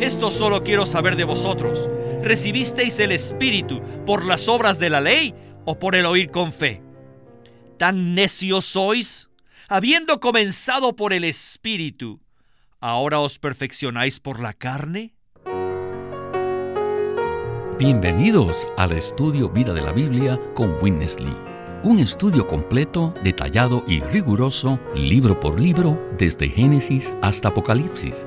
Esto solo quiero saber de vosotros. ¿Recibisteis el Espíritu por las obras de la ley o por el oír con fe? ¿Tan necios sois? Habiendo comenzado por el Espíritu, ¿ahora os perfeccionáis por la carne? Bienvenidos al estudio Vida de la Biblia con Witness Lee. Un estudio completo, detallado y riguroso, libro por libro, desde Génesis hasta Apocalipsis,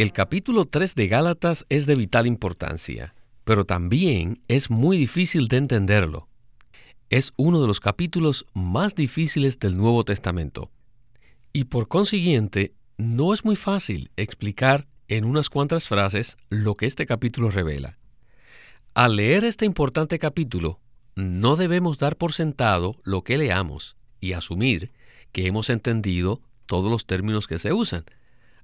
El capítulo 3 de Gálatas es de vital importancia, pero también es muy difícil de entenderlo. Es uno de los capítulos más difíciles del Nuevo Testamento. Y por consiguiente, no es muy fácil explicar en unas cuantas frases lo que este capítulo revela. Al leer este importante capítulo, no debemos dar por sentado lo que leamos y asumir que hemos entendido todos los términos que se usan.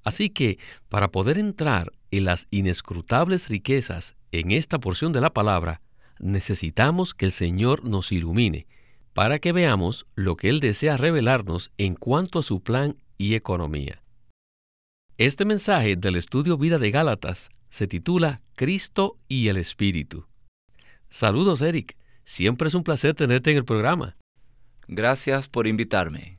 Así que, para poder entrar en las inescrutables riquezas en esta porción de la palabra, necesitamos que el Señor nos ilumine, para que veamos lo que Él desea revelarnos en cuanto a su plan y economía. Este mensaje del estudio Vida de Gálatas se titula Cristo y el Espíritu. Saludos, Eric. Siempre es un placer tenerte en el programa. Gracias por invitarme.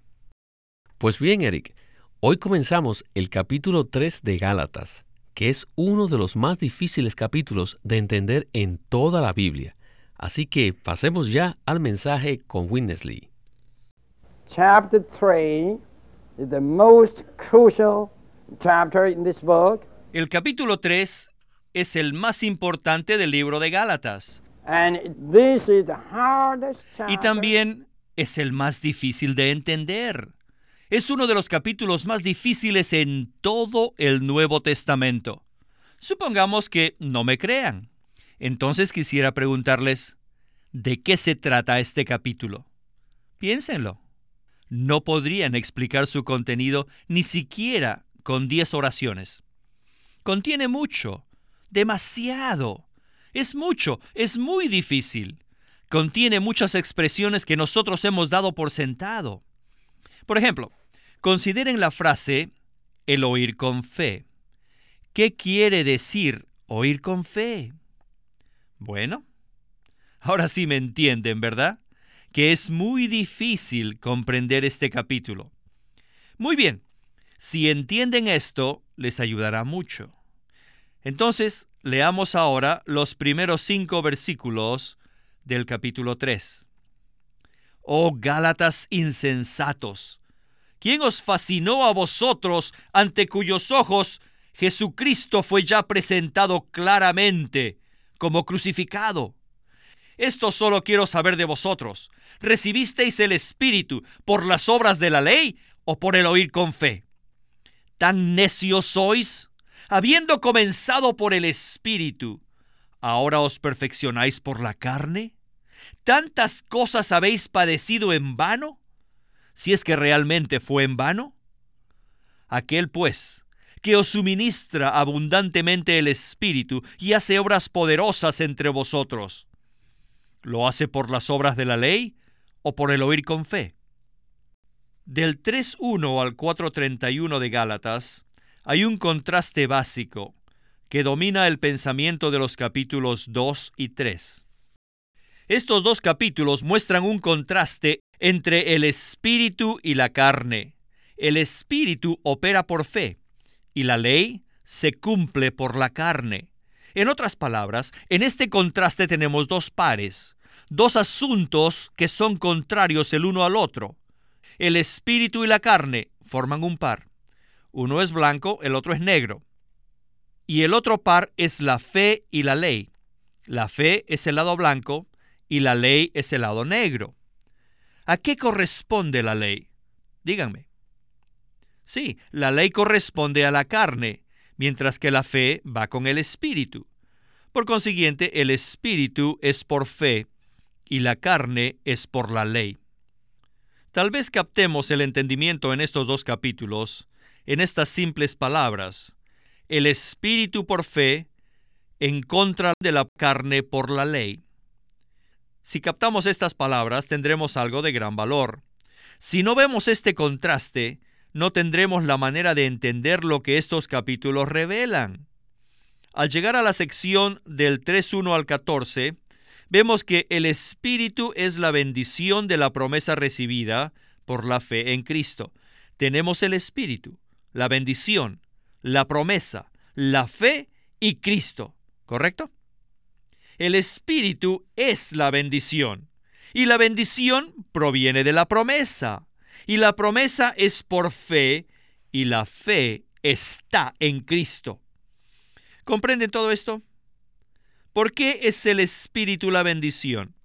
Pues bien, Eric, hoy comenzamos el capítulo 3 de Gálatas, que es uno de los más difíciles capítulos de entender en toda la Biblia. Así que pasemos ya al mensaje con Winnesley. Chapter 3 is the most crucial chapter in this book. El capítulo 3 es el más importante del libro de Gálatas. Y también es el más difícil de entender. Es uno de los capítulos más difíciles en todo el Nuevo Testamento. Supongamos que no me crean. Entonces quisiera preguntarles, ¿de qué se trata este capítulo? Piénsenlo. No podrían explicar su contenido ni siquiera con diez oraciones. Contiene mucho, demasiado. Es mucho, es muy difícil. Contiene muchas expresiones que nosotros hemos dado por sentado. Por ejemplo, consideren la frase el oír con fe. ¿Qué quiere decir oír con fe? Bueno, ahora sí me entienden, ¿verdad? Que es muy difícil comprender este capítulo. Muy bien, si entienden esto, les ayudará mucho. Entonces, leamos ahora los primeros cinco versículos del capítulo 3. Oh Gálatas insensatos, ¿quién os fascinó a vosotros ante cuyos ojos Jesucristo fue ya presentado claramente como crucificado? Esto solo quiero saber de vosotros. ¿Recibisteis el Espíritu por las obras de la ley o por el oír con fe? ¿Tan necios sois? Habiendo comenzado por el Espíritu, ¿ahora os perfeccionáis por la carne? ¿Tantas cosas habéis padecido en vano? Si es que realmente fue en vano. Aquel pues, que os suministra abundantemente el Espíritu y hace obras poderosas entre vosotros, ¿lo hace por las obras de la ley o por el oír con fe? Del 3.1 al 4.31 de Gálatas hay un contraste básico que domina el pensamiento de los capítulos 2 y 3. Estos dos capítulos muestran un contraste entre el espíritu y la carne. El espíritu opera por fe y la ley se cumple por la carne. En otras palabras, en este contraste tenemos dos pares, dos asuntos que son contrarios el uno al otro. El espíritu y la carne forman un par. Uno es blanco, el otro es negro. Y el otro par es la fe y la ley. La fe es el lado blanco y la ley es el lado negro. ¿A qué corresponde la ley? Díganme. Sí, la ley corresponde a la carne, mientras que la fe va con el espíritu. Por consiguiente, el espíritu es por fe y la carne es por la ley. Tal vez captemos el entendimiento en estos dos capítulos, en estas simples palabras. El espíritu por fe en contra de la carne por la ley. Si captamos estas palabras tendremos algo de gran valor. Si no vemos este contraste, no tendremos la manera de entender lo que estos capítulos revelan. Al llegar a la sección del 3.1 al 14, vemos que el Espíritu es la bendición de la promesa recibida por la fe en Cristo. Tenemos el Espíritu, la bendición, la promesa, la fe y Cristo, ¿correcto? El Espíritu es la bendición y la bendición proviene de la promesa y la promesa es por fe y la fe está en Cristo. ¿Comprenden todo esto? ¿Por qué es el Espíritu la bendición?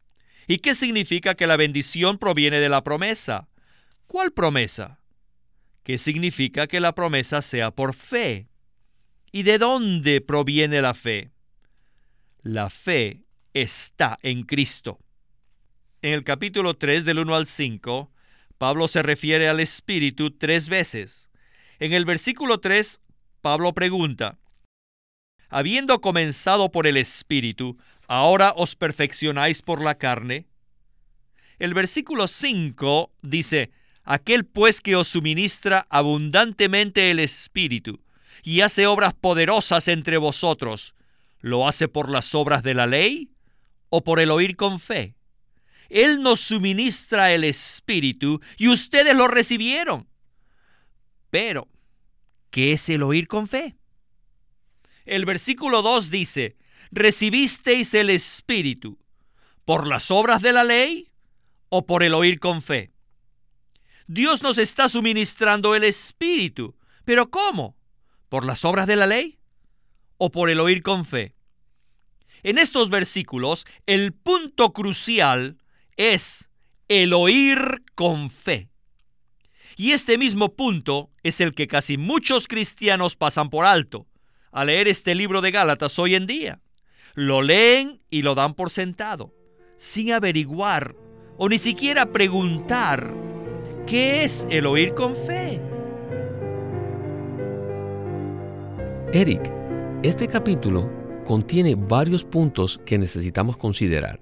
¿Y qué significa que la bendición proviene de la promesa? ¿Cuál promesa? ¿Qué significa que la promesa sea por fe? ¿Y de dónde proviene la fe? La fe está en Cristo. En el capítulo 3 del 1 al 5, Pablo se refiere al Espíritu tres veces. En el versículo 3, Pablo pregunta, habiendo comenzado por el Espíritu, ahora os perfeccionáis por la carne? El versículo 5 dice, aquel pues que os suministra abundantemente el Espíritu y hace obras poderosas entre vosotros, ¿lo hace por las obras de la ley o por el oír con fe? Él nos suministra el Espíritu y ustedes lo recibieron. Pero, ¿qué es el oír con fe? El versículo 2 dice, ¿recibisteis el Espíritu por las obras de la ley o por el oír con fe? Dios nos está suministrando el Espíritu, pero ¿cómo? ¿Por las obras de la ley o por el oír con fe? En estos versículos, el punto crucial es el oír con fe. Y este mismo punto es el que casi muchos cristianos pasan por alto a leer este libro de Gálatas hoy en día. Lo leen y lo dan por sentado, sin averiguar o ni siquiera preguntar qué es el oír con fe. Eric, este capítulo contiene varios puntos que necesitamos considerar.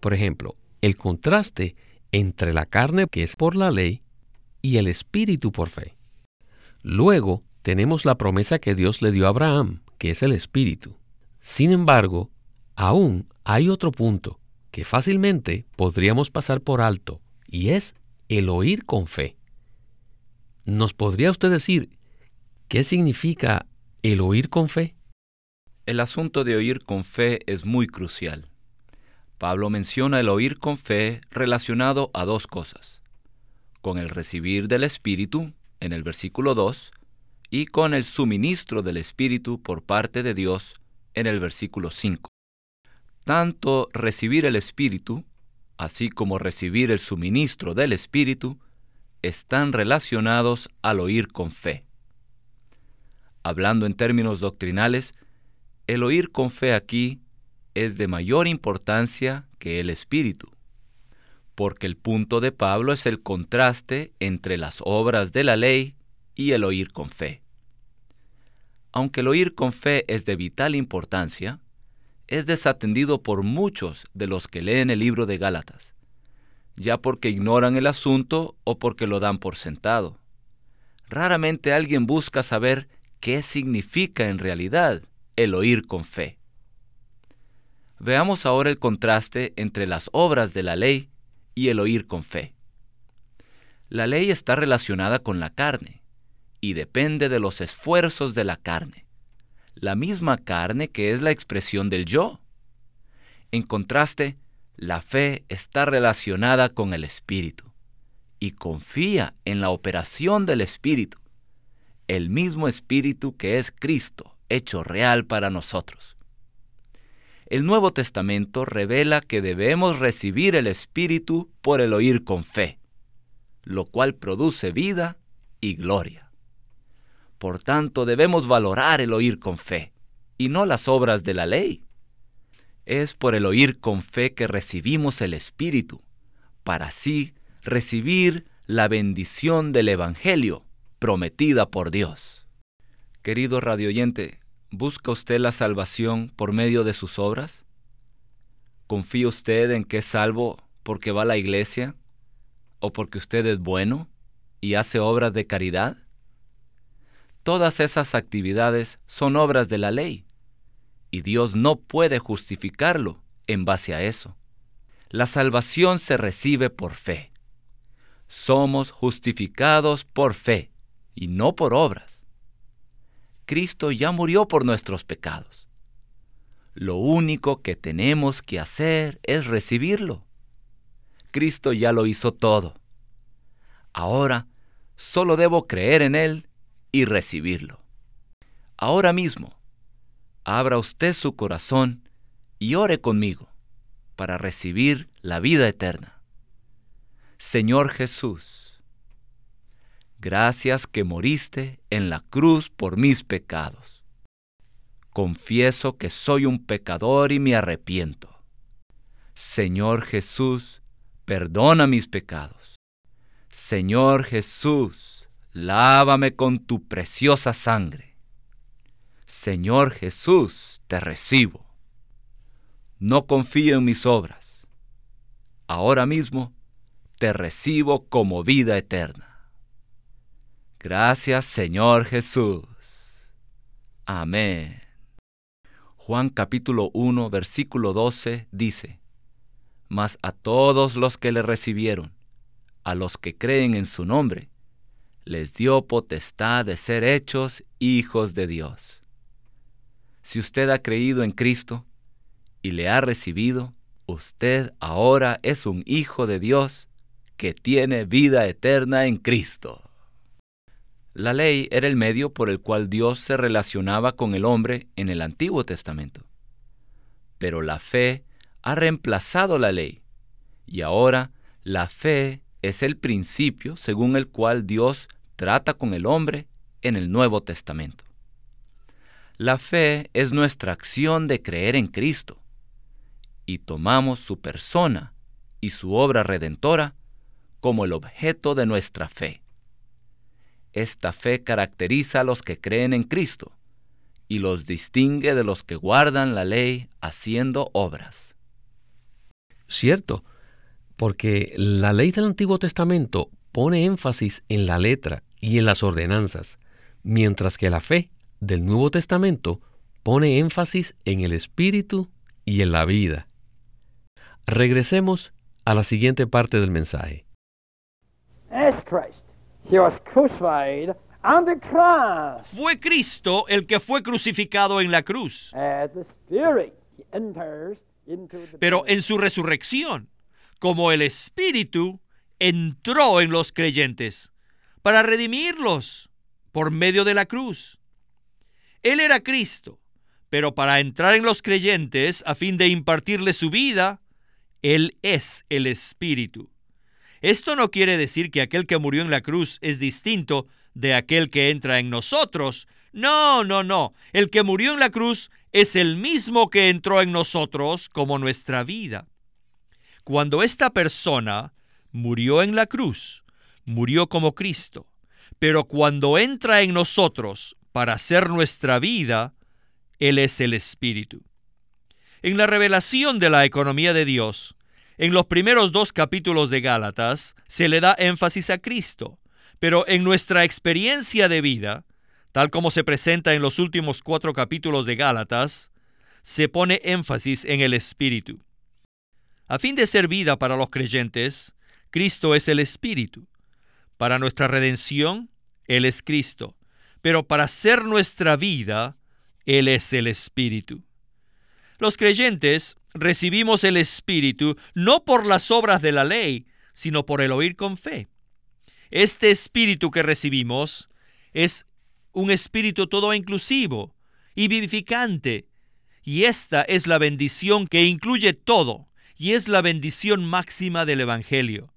Por ejemplo, el contraste entre la carne que es por la ley y el espíritu por fe. Luego, tenemos la promesa que Dios le dio a Abraham, que es el Espíritu. Sin embargo, aún hay otro punto que fácilmente podríamos pasar por alto, y es el oír con fe. ¿Nos podría usted decir qué significa el oír con fe? El asunto de oír con fe es muy crucial. Pablo menciona el oír con fe relacionado a dos cosas. Con el recibir del Espíritu, en el versículo 2, y con el suministro del Espíritu por parte de Dios en el versículo 5. Tanto recibir el Espíritu, así como recibir el suministro del Espíritu, están relacionados al oír con fe. Hablando en términos doctrinales, el oír con fe aquí es de mayor importancia que el Espíritu, porque el punto de Pablo es el contraste entre las obras de la ley y el oír con fe. Aunque el oír con fe es de vital importancia, es desatendido por muchos de los que leen el libro de Gálatas, ya porque ignoran el asunto o porque lo dan por sentado. Raramente alguien busca saber qué significa en realidad el oír con fe. Veamos ahora el contraste entre las obras de la ley y el oír con fe. La ley está relacionada con la carne y depende de los esfuerzos de la carne, la misma carne que es la expresión del yo. En contraste, la fe está relacionada con el Espíritu y confía en la operación del Espíritu, el mismo Espíritu que es Cristo, hecho real para nosotros. El Nuevo Testamento revela que debemos recibir el Espíritu por el oír con fe, lo cual produce vida y gloria. Por tanto, debemos valorar el oír con fe y no las obras de la ley. Es por el oír con fe que recibimos el Espíritu, para así recibir la bendición del Evangelio prometida por Dios. Querido radioyente, ¿busca usted la salvación por medio de sus obras? ¿Confía usted en que es salvo porque va a la iglesia? ¿O porque usted es bueno y hace obras de caridad? Todas esas actividades son obras de la ley y Dios no puede justificarlo en base a eso. La salvación se recibe por fe. Somos justificados por fe y no por obras. Cristo ya murió por nuestros pecados. Lo único que tenemos que hacer es recibirlo. Cristo ya lo hizo todo. Ahora solo debo creer en Él y recibirlo. Ahora mismo, abra usted su corazón y ore conmigo para recibir la vida eterna. Señor Jesús, gracias que moriste en la cruz por mis pecados. Confieso que soy un pecador y me arrepiento. Señor Jesús, perdona mis pecados. Señor Jesús, lávame con tu preciosa sangre. Señor Jesús, te recibo. No confío en mis obras. Ahora mismo te recibo como vida eterna. Gracias, Señor Jesús. Amén. Juan capítulo 1, versículo 12 dice, Mas a todos los que le recibieron, a los que creen en su nombre, les dio potestad de ser hechos hijos de Dios si usted ha creído en Cristo y le ha recibido, usted ahora es un hijo de Dios que tiene vida eterna en Cristo. La ley era el medio por el cual Dios se relacionaba con el hombre en el Antiguo Testamento. Pero la fe ha reemplazado la ley y ahora la fe es el principio según el cual Dios trata con el hombre en el Nuevo Testamento. La fe es nuestra acción de creer en Cristo y tomamos su persona y su obra redentora como el objeto de nuestra fe. Esta fe caracteriza a los que creen en Cristo y los distingue de los que guardan la ley haciendo obras. Cierto, porque la ley del Antiguo Testamento pone énfasis en la letra y en las ordenanzas, mientras que la fe del Nuevo Testamento pone énfasis en el espíritu y en la vida. Regresemos a la siguiente parte del mensaje. Fue Cristo el que fue crucificado en la cruz. Pero en su resurrección, como el Espíritu entró en los creyentes para redimirlos por medio de la cruz. Él era Cristo, pero para entrar en los creyentes a fin de impartirle su vida, Él es el Espíritu. Esto no quiere decir que aquel que murió en la cruz es distinto de aquel que entra en nosotros. No, no, no. El que murió en la cruz es el mismo que entró en nosotros como nuestra vida. Cuando esta persona murió en la cruz, murió como Cristo. Pero cuando entra en nosotros para ser nuestra vida, Él es el Espíritu. En la revelación de la economía de Dios, en los primeros dos capítulos de Gálatas se le da énfasis a Cristo, pero en nuestra experiencia de vida, tal como se presenta en los últimos cuatro capítulos de Gálatas, se pone énfasis en el Espíritu. A fin de ser vida para los creyentes, Cristo es el Espíritu. Para nuestra redención, Él es Cristo pero para ser nuestra vida, Él es el Espíritu. Los creyentes recibimos el Espíritu no por las obras de la ley, sino por el oír con fe. Este Espíritu que recibimos es un Espíritu todo inclusivo y vivificante, y esta es la bendición que incluye todo, y es la bendición máxima del Evangelio.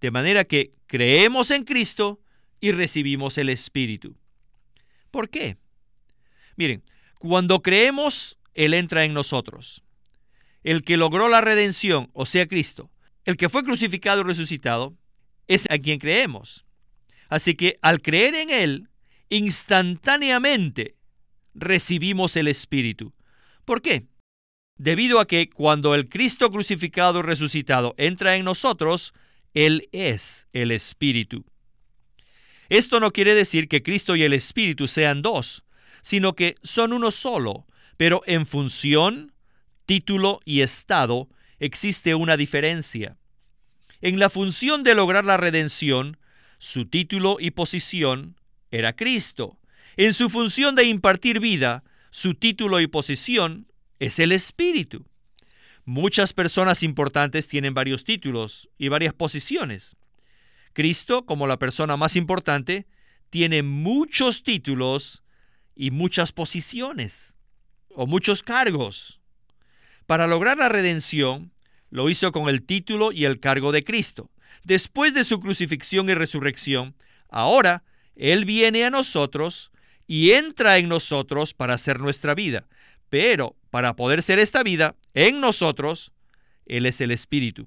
De manera que creemos en Cristo y recibimos el Espíritu. ¿Por qué? Miren, Cuando creemos, Él entra en nosotros. El que logró la redención, o sea, Cristo, el que fue crucificado y resucitado, es a quien creemos. Así que al creer en Él, instantáneamente recibimos el Espíritu. ¿Por qué? Debido a que cuando el Cristo crucificado y resucitado entra en nosotros, Él es el Espíritu. Esto no quiere decir que Cristo y el Espíritu sean dos, sino que son uno solo, pero en función, título y estado existe una diferencia. En la función de lograr la redención, su título y posición era Cristo. En su función de impartir vida, su título y posición es el Espíritu. Muchas personas importantes tienen varios títulos y varias posiciones. Cristo, como la persona más importante, tiene muchos títulos y muchas posiciones o muchos cargos. Para lograr la redención, lo hizo con el título y el cargo de Cristo. Después de su crucifixión y resurrección, ahora Él viene a nosotros y entra en nosotros para hacer nuestra vida. Pero para poder ser esta vida en nosotros, Él es el Espíritu.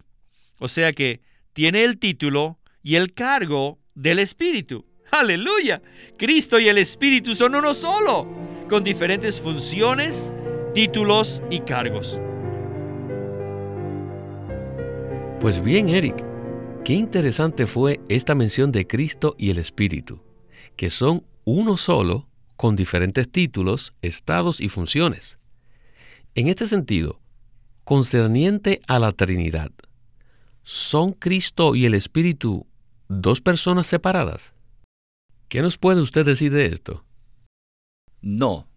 O sea que tiene el título y el cargo del Espíritu. Aleluya. Cristo y el Espíritu son uno solo, con diferentes funciones, títulos y cargos. Pues bien, Eric, qué interesante fue esta mención de Cristo y el Espíritu, que son uno solo con diferentes títulos, estados y funciones. En este sentido, concerniente a la Trinidad, ¿son Cristo y el Espíritu dos personas separadas? ¿Qué nos puede usted decir de esto? No,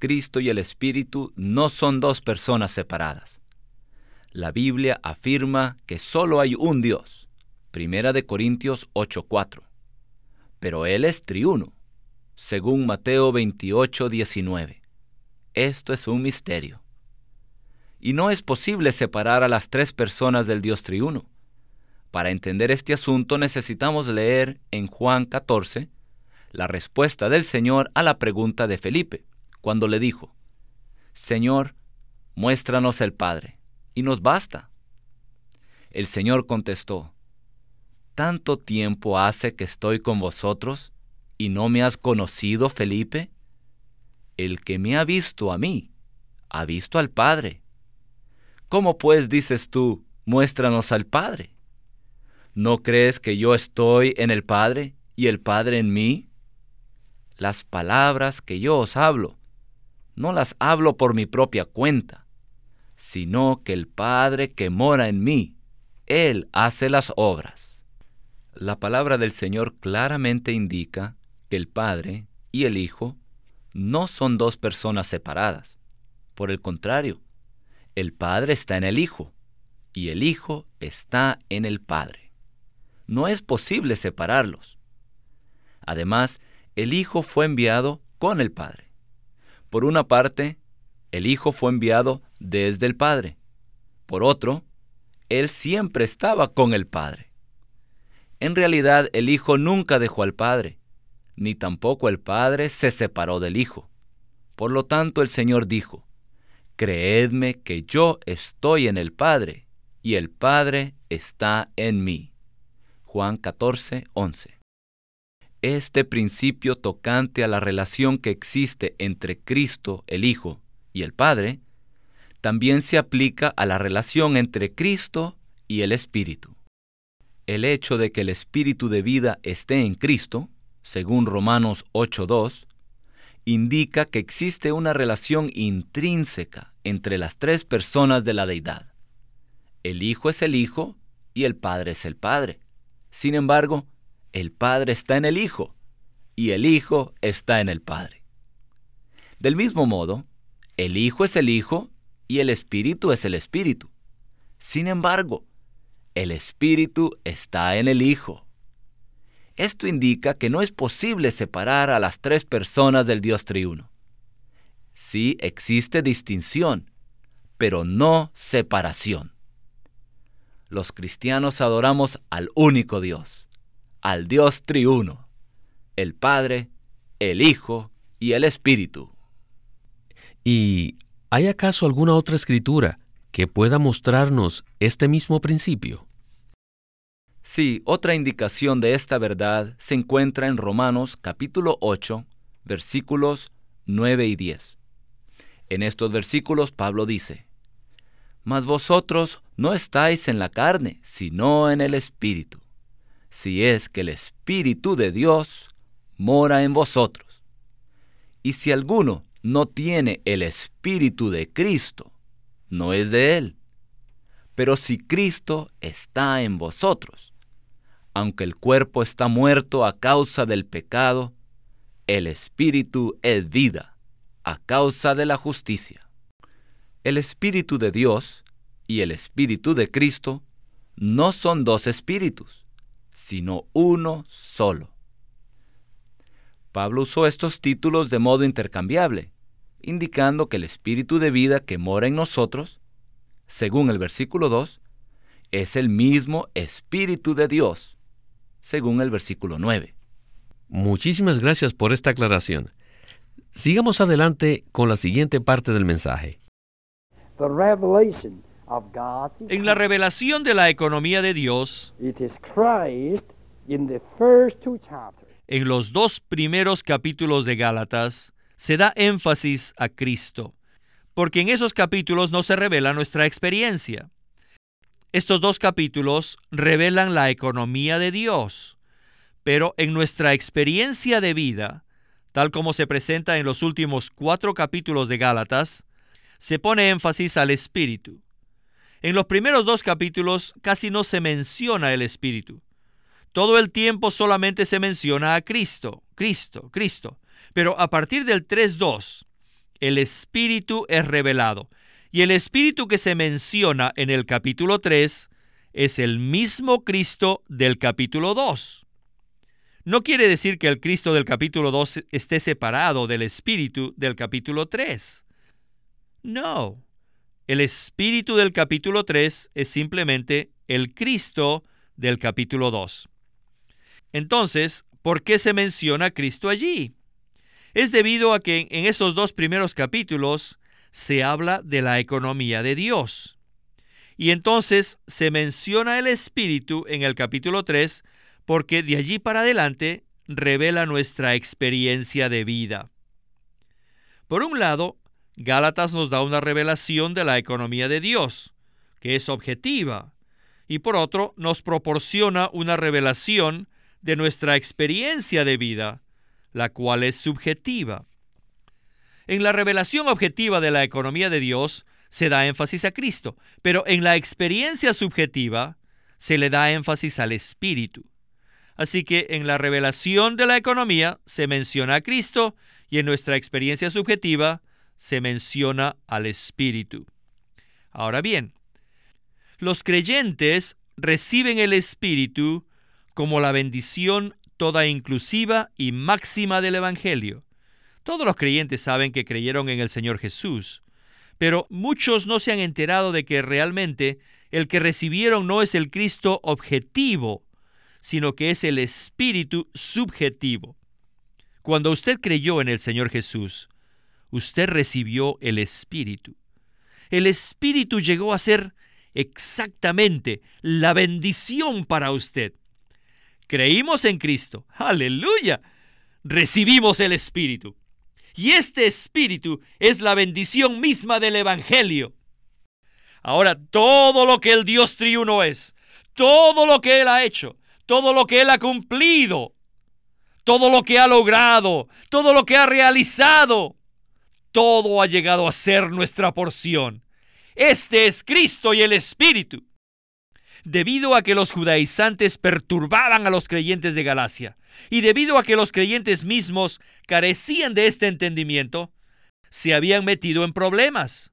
Cristo y el Espíritu no son dos personas separadas la Biblia afirma que solo hay un Dios. Primera de Corintios 8:4. Pero Él es triuno, según Mateo 28:19. Esto es un misterio. Y no es posible separar a las tres personas del Dios triuno. Para entender este asunto necesitamos leer en Juan 14 la respuesta del Señor a la pregunta de Felipe, cuando le dijo, Señor, muéstranos el Padre y nos basta. El Señor contestó, ¿Tanto tiempo hace que estoy con vosotros y no me has conocido, Felipe? El que me ha visto a mí, ha visto al Padre. ¿Cómo pues dices tú, muéstranos al Padre? ¿No crees que yo estoy en el Padre y el Padre en mí? Las palabras que yo os hablo, no las hablo por mi propia cuenta sino que el Padre que mora en mí, Él hace las obras. La palabra del Señor claramente indica que el Padre y el Hijo no son dos personas separadas. Por el contrario, el Padre está en el Hijo y el Hijo está en el Padre. No es posible separarlos. Además, el Hijo fue enviado con el Padre. Por una parte, el Hijo fue enviado desde el Padre. Por otro, Él siempre estaba con el Padre. En realidad, el Hijo nunca dejó al Padre, ni tampoco el Padre se separó del Hijo. Por lo tanto, el Señor dijo, Creedme que yo estoy en el Padre, y el Padre está en mí. Juan 14, 11. Este principio tocante a la relación que existe entre Cristo el Hijo y el Padre, también se aplica a la relación entre Cristo y el Espíritu. El hecho de que el Espíritu de vida esté en Cristo, según Romanos 8.2, indica que existe una relación intrínseca entre las tres personas de la deidad. El Hijo es el Hijo y el Padre es el Padre. Sin embargo, el Padre está en el Hijo y el Hijo está en el Padre. Del mismo modo, el Hijo es el Hijo y el Espíritu es el Espíritu. Sin embargo, el Espíritu está en el Hijo. Esto indica que no es posible separar a las tres personas del Dios triuno. Sí existe distinción, pero no separación. Los cristianos adoramos al único Dios, al Dios triuno, el Padre, el Hijo y el Espíritu. ¿Y hay acaso alguna otra escritura que pueda mostrarnos este mismo principio? Sí, otra indicación de esta verdad se encuentra en Romanos capítulo 8, versículos 9 y 10. En estos versículos Pablo dice, Mas vosotros no estáis en la carne, sino en el Espíritu, si es que el Espíritu de Dios mora en vosotros. Y si alguno no tiene el Espíritu de Cristo, no es de él. Pero si Cristo está en vosotros, aunque el cuerpo está muerto a causa del pecado, el Espíritu es vida a causa de la justicia. El Espíritu de Dios y el Espíritu de Cristo no son dos espíritus, sino uno solo. Pablo usó estos títulos de modo intercambiable, indicando que el Espíritu de vida que mora en nosotros, según el versículo 2, es el mismo Espíritu de Dios, según el versículo 9. Muchísimas gracias por esta aclaración. Sigamos adelante con la siguiente parte del mensaje. En la revelación de la economía de Dios, en los dos primeros capítulos de Gálatas, se da énfasis a Cristo, porque en esos capítulos no se revela nuestra experiencia. Estos dos capítulos revelan la economía de Dios, pero en nuestra experiencia de vida, tal como se presenta en los últimos cuatro capítulos de Gálatas, se pone énfasis al Espíritu. En los primeros dos capítulos casi no se menciona el Espíritu. Todo el tiempo solamente se menciona a Cristo, Cristo, Cristo. Pero a partir del 3.2, el Espíritu es revelado. Y el Espíritu que se menciona en el capítulo 3 es el mismo Cristo del capítulo 2. No quiere decir que el Cristo del capítulo 2 esté separado del Espíritu del capítulo 3. No. El Espíritu del capítulo 3 es simplemente el Cristo del capítulo 2. Entonces, ¿por qué se menciona Cristo allí? Es debido a que en esos dos primeros capítulos se habla de la economía de Dios. Y entonces se menciona el Espíritu en el capítulo 3 porque de allí para adelante revela nuestra experiencia de vida. Por un lado, Gálatas nos da una revelación de la economía de Dios, que es objetiva, y por otro nos proporciona una revelación de nuestra experiencia de vida, la cual es subjetiva. En la revelación objetiva de la economía de Dios se da énfasis a Cristo, pero en la experiencia subjetiva se le da énfasis al Espíritu. Así que en la revelación de la economía se menciona a Cristo y en nuestra experiencia subjetiva se menciona al Espíritu. Ahora bien, los creyentes reciben el Espíritu como la bendición toda inclusiva y máxima del Evangelio. Todos los creyentes saben que creyeron en el Señor Jesús, pero muchos no se han enterado de que realmente el que recibieron no es el Cristo objetivo, sino que es el Espíritu subjetivo. Cuando usted creyó en el Señor Jesús, usted recibió el Espíritu. El Espíritu llegó a ser exactamente la bendición para usted. Creímos en Cristo. Aleluya. Recibimos el Espíritu. Y este Espíritu es la bendición misma del Evangelio. Ahora, todo lo que el Dios triuno es, todo lo que Él ha hecho, todo lo que Él ha cumplido, todo lo que ha logrado, todo lo que ha realizado, todo ha llegado a ser nuestra porción. Este es Cristo y el Espíritu debido a que los judaizantes perturbaban a los creyentes de Galacia y debido a que los creyentes mismos carecían de este entendimiento, se habían metido en problemas.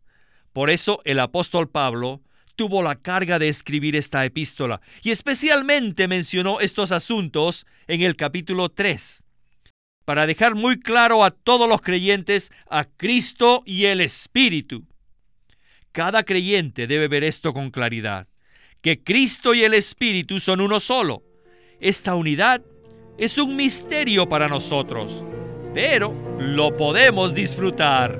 Por eso el apóstol Pablo tuvo la carga de escribir esta epístola y especialmente mencionó estos asuntos en el capítulo 3 para dejar muy claro a todos los creyentes a Cristo y el Espíritu. Cada creyente debe ver esto con claridad que Cristo y el Espíritu son uno solo. Esta unidad es un misterio para nosotros, pero lo podemos disfrutar.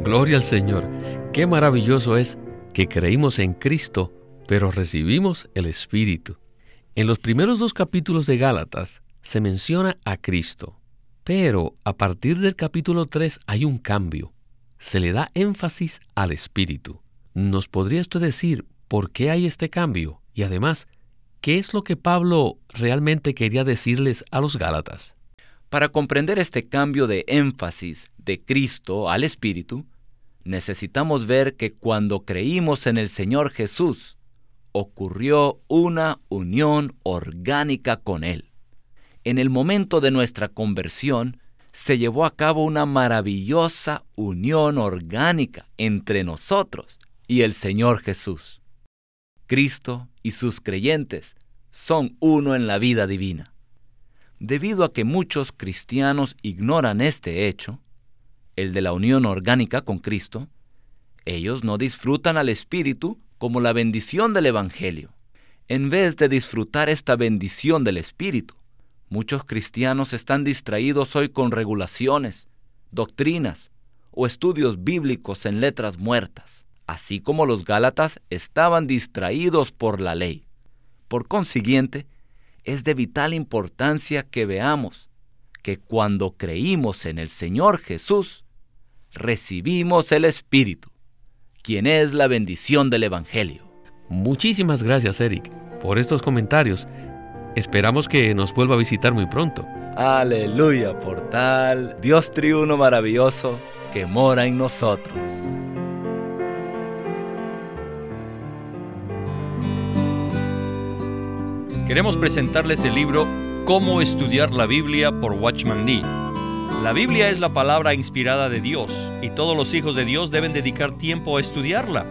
Gloria al Señor. Qué maravilloso es que creímos en Cristo, pero recibimos el Espíritu. En los primeros dos capítulos de Gálatas se menciona a Cristo, pero a partir del capítulo 3 hay un cambio. Se le da énfasis al Espíritu. ¿Nos podría usted decir por qué hay este cambio? Y además, ¿qué es lo que Pablo realmente quería decirles a los Gálatas? Para comprender este cambio de énfasis de Cristo al Espíritu, necesitamos ver que cuando creímos en el Señor Jesús, ocurrió una unión orgánica con Él. En el momento de nuestra conversión, se llevó a cabo una maravillosa unión orgánica entre nosotros y el Señor Jesús. Cristo y sus creyentes son uno en la vida divina. Debido a que muchos cristianos ignoran este hecho, el de la unión orgánica con Cristo, ellos no disfrutan al Espíritu como la bendición del Evangelio. En vez de disfrutar esta bendición del Espíritu, muchos cristianos están distraídos hoy con regulaciones, doctrinas o estudios bíblicos en letras muertas, así como los Gálatas estaban distraídos por la ley. Por consiguiente, es de vital importancia que veamos que cuando creímos en el Señor Jesús, recibimos el Espíritu, quien es la bendición del Evangelio. Muchísimas gracias, Eric, por estos comentarios. Esperamos que nos vuelva a visitar muy pronto. Aleluya, por tal Dios triuno maravilloso que mora en nosotros. Queremos presentarles el libro Cómo estudiar la Biblia por Watchman Nee. La Biblia es la palabra inspirada de Dios y todos los hijos de Dios deben dedicar tiempo a estudiarla.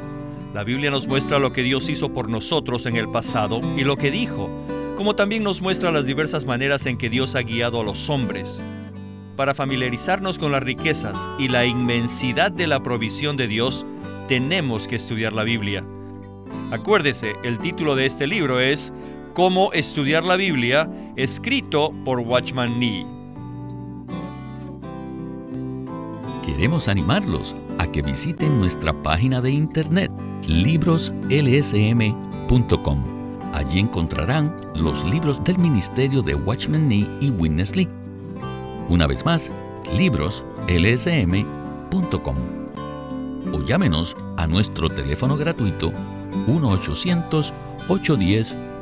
La Biblia nos muestra lo que Dios hizo por nosotros en el pasado y lo que dijo, como también nos muestra las diversas maneras en que Dios ha guiado a los hombres. Para familiarizarnos con las riquezas y la inmensidad de la provisión de Dios, tenemos que estudiar la Biblia. Acuérdese, el título de este libro es Cómo estudiar la Biblia, escrito por Watchman Nee. Queremos animarlos a que visiten nuestra página de internet libroslsm.com. Allí encontrarán los libros del ministerio de Watchman Nee y Witness Lee. Una vez más, libroslsm.com. O llámenos a nuestro teléfono gratuito 1 800 810